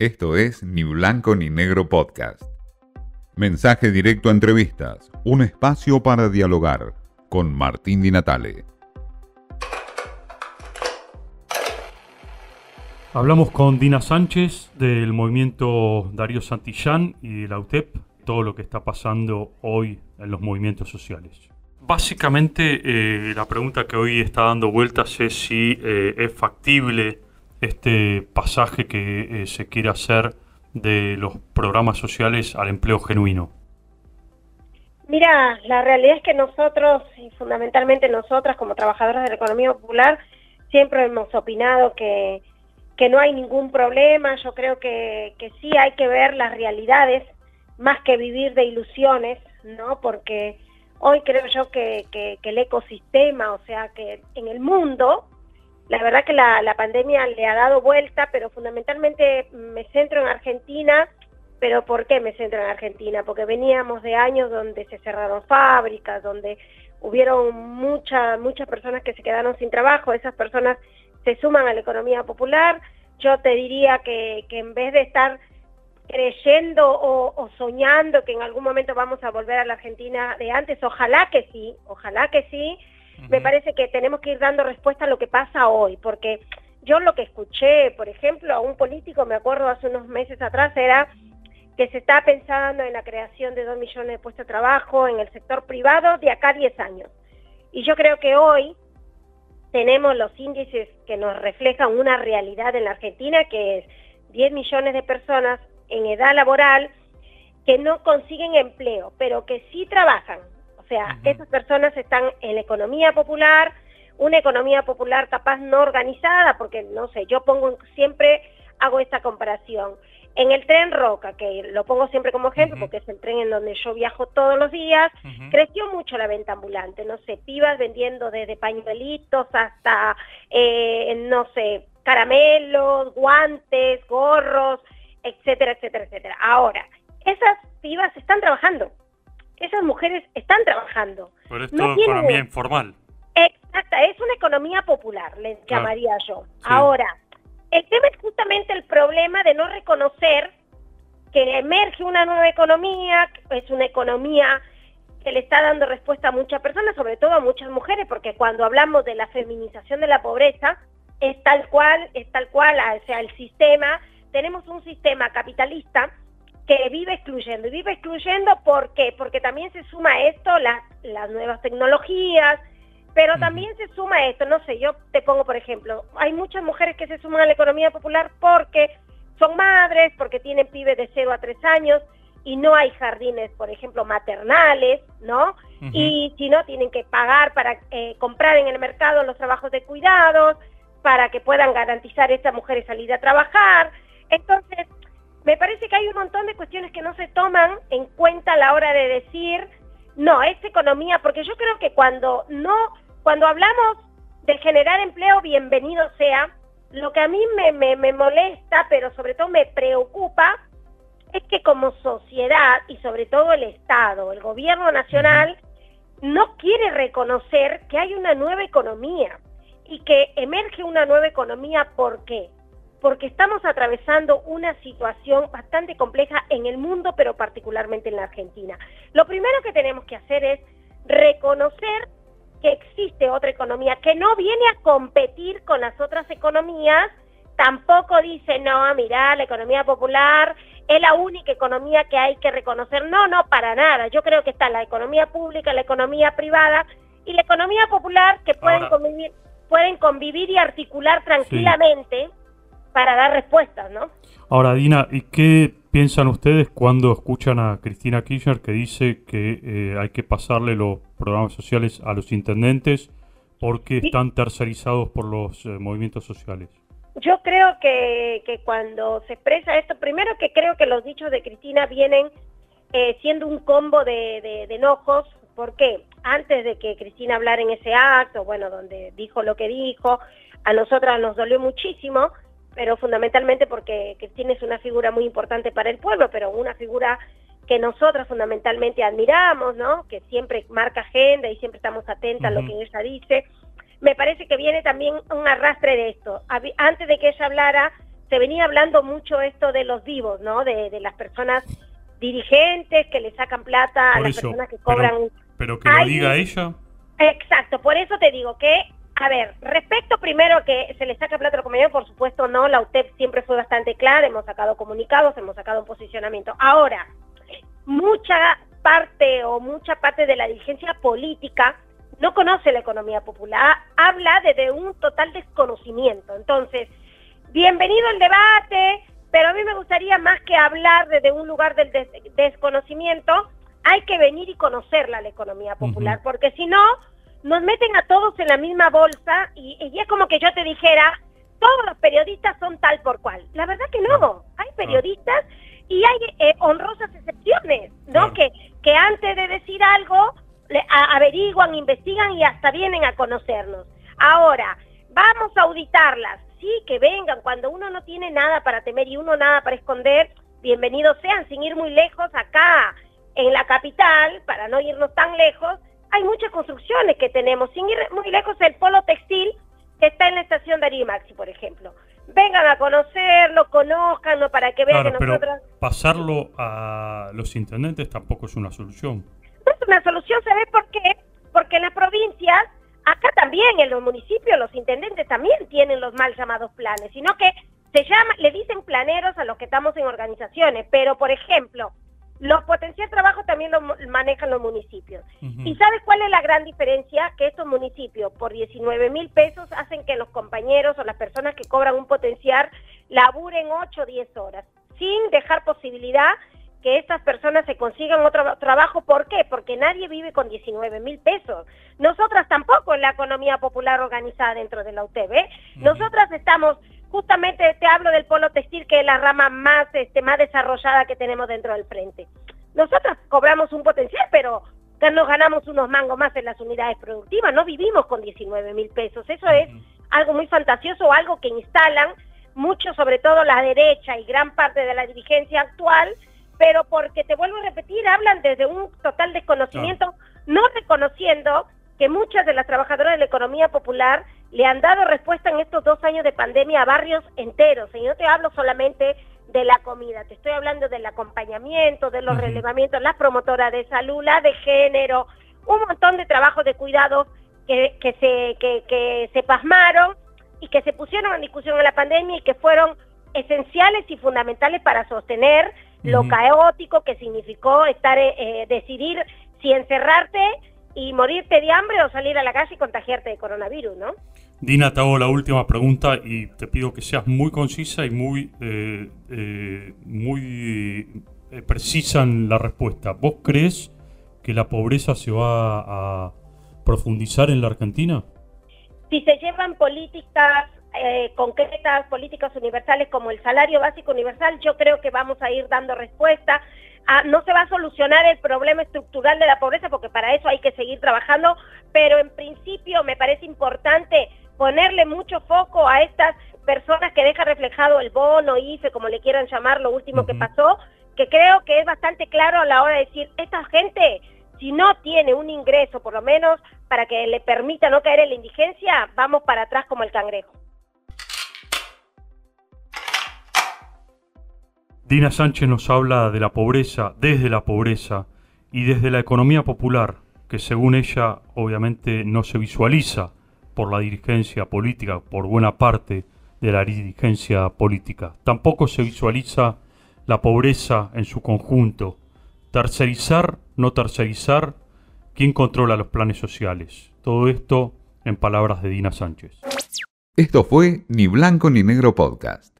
Esto es Ni Blanco ni Negro Podcast. Mensaje directo a entrevistas, un espacio para dialogar con Martín Di Natale. Hablamos con Dina Sánchez del movimiento Darío Santillán y de la UTEP, todo lo que está pasando hoy en los movimientos sociales. Básicamente, eh, la pregunta que hoy está dando vueltas es si eh, es factible este pasaje que eh, se quiere hacer de los programas sociales al empleo genuino. Mira, la realidad es que nosotros, y fundamentalmente nosotras como trabajadoras de la economía popular, siempre hemos opinado que que no hay ningún problema, yo creo que, que sí hay que ver las realidades más que vivir de ilusiones, ¿no? Porque hoy creo yo que, que, el ecosistema, o sea, que en el mundo, la verdad que la, la, pandemia le ha dado vuelta, pero fundamentalmente me centro en Argentina, pero ¿por qué me centro en Argentina? Porque veníamos de años donde se cerraron fábricas, donde hubieron muchas muchas personas que se quedaron sin trabajo, esas personas se suman a la economía popular. Yo te diría que, en vez de estar creyendo o, soñando que en algún momento vamos a volver a la Argentina de antes, ojalá que sí, ojalá que sí, me parece que tenemos que ir dando respuesta a lo que pasa hoy, porque yo lo que escuché, por ejemplo, a un político, me acuerdo hace unos meses atrás, era que se está pensando en la creación de dos millones de puestos de trabajo en el sector privado de acá a 10 años. Y yo creo que hoy tenemos los índices que nos reflejan una realidad en la Argentina, que es 10 millones de personas en edad laboral que no consiguen empleo, pero que sí trabajan. O sea, esas personas están en la economía popular, una economía popular capaz no organizada, porque no sé, yo pongo siempre, hago esta comparación. En el tren Roca, que lo pongo siempre como ejemplo porque es el tren en donde yo viajo todos los días, creció mucho la venta ambulante, no sé, pibas vendiendo desde pañuelitos hasta, eh, no sé, caramelos, guantes, gorros, etcétera, etcétera, etcétera. Ahora, esas pibas están trabajando, esas mujeres están trabajando. Pero es economía informal. Exacta, es una economía popular, les llamaría yo. Ahora, el tema es justamente el problema de no reconocer que emerge una nueva economía, es una economía que le está dando respuesta a muchas personas, sobre todo a muchas mujeres, porque cuando hablamos de la feminización de la pobreza, es tal cual, es tal cual, o sea, el sistema, tenemos un sistema capitalista que vive excluyendo, y vive excluyendo ¿por qué? Porque también se suma a esto las, las nuevas tecnologías, pero también se suma esto, no sé, yo te pongo por ejemplo, hay muchas mujeres que se suman a la economía popular porque son madres, porque tienen pibes de 0 a 3 años y no hay jardines, por ejemplo, maternales, ¿no? Y si no, tienen que pagar para eh, comprar en el mercado los trabajos de cuidados, para que puedan garantizar a estas mujeres salir a trabajar. Entonces, me parece que hay un montón de cuestiones que no se toman en cuenta a la hora de decir, no, es economía, porque yo creo que cuando no cuando hablamos de generar empleo, bienvenido sea. Lo que a mí me, molesta, pero sobre todo me preocupa, es que como sociedad y sobre todo el Estado, el gobierno nacional, no quiere reconocer que hay una nueva economía y que emerge una nueva economía. ¿Por qué? Porque estamos atravesando una situación bastante compleja en el mundo, pero particularmente en la Argentina. Lo primero que tenemos que hacer es reconocer que existe otra economía que no viene a competir con las otras economías, tampoco dice, no, mira, la economía popular es la única economía que hay que reconocer. No, no, para nada. Yo creo que está la economía pública, la economía privada y la economía popular que pueden, convivir, pueden convivir y articular tranquilamente para dar respuestas, ¿no? Ahora, Dina, ¿y qué piensan ustedes cuando escuchan a Cristina Kirchner que dice que eh, hay que pasarle los programas sociales a los intendentes porque están tercerizados por los eh, movimientos sociales? Yo creo que, cuando se expresa esto, primero que creo que los dichos de Cristina vienen eh, siendo un combo de, de, enojos, porque antes de que Cristina hablara en ese acto, bueno, donde dijo lo que dijo, a nosotras nos dolió muchísimo, pero fundamentalmente porque Cristina es una figura muy importante para el pueblo, pero una figura que nosotros fundamentalmente admiramos, ¿no? Que siempre marca agenda y siempre estamos atentas a lo que ella dice. Me parece que viene también un arrastre de esto. Antes de que ella hablara, se venía hablando mucho esto de los vivos, ¿no? De, las personas dirigentes que le sacan plata a las personas que cobran. Pero, que lo diga ella. Exacto, por eso te digo que, a ver, respecto primero a que se le saca plata a los por supuesto no, la UTEP siempre fue bastante clara, hemos sacado comunicados, hemos sacado un posicionamiento. Ahora, mucha parte o mucha parte de la dirigencia política no conoce la economía popular, habla desde un total desconocimiento. Entonces, bienvenido al debate, pero a mí me gustaría más que hablar desde un lugar del desconocimiento, hay que venir y conocerla la economía popular, porque si no, nos meten a todos en la misma bolsa y, es como que yo te dijera, todos los periodistas son tal por cual. La verdad que no, hay periodistas y hay eh, honrosas excepciones, ¿no? Que, que antes de decir algo averiguan, investigan y hasta vienen a conocernos. Ahora, vamos a auditarlas, sí, que vengan, cuando uno no tiene nada para temer y uno nada para esconder, bienvenidos sean, sin ir muy lejos, acá en la capital, para no irnos tan lejos, hay muchas construcciones que tenemos, sin ir muy lejos, el polo textil que está en la estación de Arimaxi, por ejemplo. Vengan a conocerlo, conozcanlo para que vean que nosotros... pasarlo a los intendentes tampoco es una solución es una solución, ¿sabes por qué? Porque en las provincias, acá también, en los municipios, los intendentes también tienen los mal llamados planes, sino que se llama, le dicen planeros a los que estamos en organizaciones, pero por ejemplo, los potencial trabajo también lo manejan los municipios. ¿Y sabes cuál es la gran diferencia? Que estos municipios por 19 mil pesos hacen que los compañeros o las personas que cobran un potencial laburen 8 o 10 horas, sin dejar posibilidad que estas personas se consigan otro trabajo. ¿Por qué? Porque nadie vive con 19 mil pesos. Nosotras tampoco en la economía popular organizada dentro de la. ¿eh? Nosotras estamos, justamente te hablo del polo textil, que es la rama más, este, más desarrollada que tenemos dentro del frente. Nosotras cobramos un potencial, pero nos ganamos unos mangos más en las unidades productivas. No vivimos con 19 mil pesos. Eso es algo muy fantasioso, algo que instalan mucho, sobre todo la derecha y gran parte de la dirigencia actual, pero porque te vuelvo a repetir, hablan desde un total desconocimiento, no reconociendo que muchas de las trabajadoras de la economía popular le han dado respuesta en estos dos años de pandemia a barrios enteros. Y no te hablo solamente de la comida, te estoy hablando del acompañamiento, de los relevamientos, las promotoras de salud, la de género, un montón de trabajos de cuidado que, que, se, que, que se pasmaron y que se pusieron en discusión en la pandemia y que fueron esenciales y fundamentales para sostener lo caótico que significó estar eh, eh, decidir si encerrarte y morirte de hambre o salir a la calle y contagiarte de coronavirus, ¿no? Dina, te hago la última pregunta y te pido que seas muy concisa y muy, eh, muy precisa en la respuesta. ¿Vos crees que la pobreza se va a profundizar en la Argentina? Si se llevan políticas eh, concretas, políticas universales como el salario básico universal, yo creo que vamos a ir dando respuesta. No se va a solucionar el problema estructural de la pobreza porque para eso hay que seguir trabajando, pero en principio me parece importante ponerle mucho foco a estas personas que deja reflejado el bono, IFE, como le quieran llamar, lo último que pasó, que creo que es bastante claro a la hora de decir, esta gente, si no tiene un ingreso, por lo menos para que le permita no caer en la indigencia, vamos para atrás como el cangrejo. Dina Sánchez nos habla de la pobreza desde la pobreza y desde la economía popular, que según ella obviamente no se visualiza por la dirigencia política, por buena parte de la dirigencia política. Tampoco se visualiza la pobreza en su conjunto. Tercerizar, no tercerizar, ¿quién controla los planes sociales? Todo esto en palabras de Dina Sánchez. Esto fue Ni Blanco ni Negro Podcast.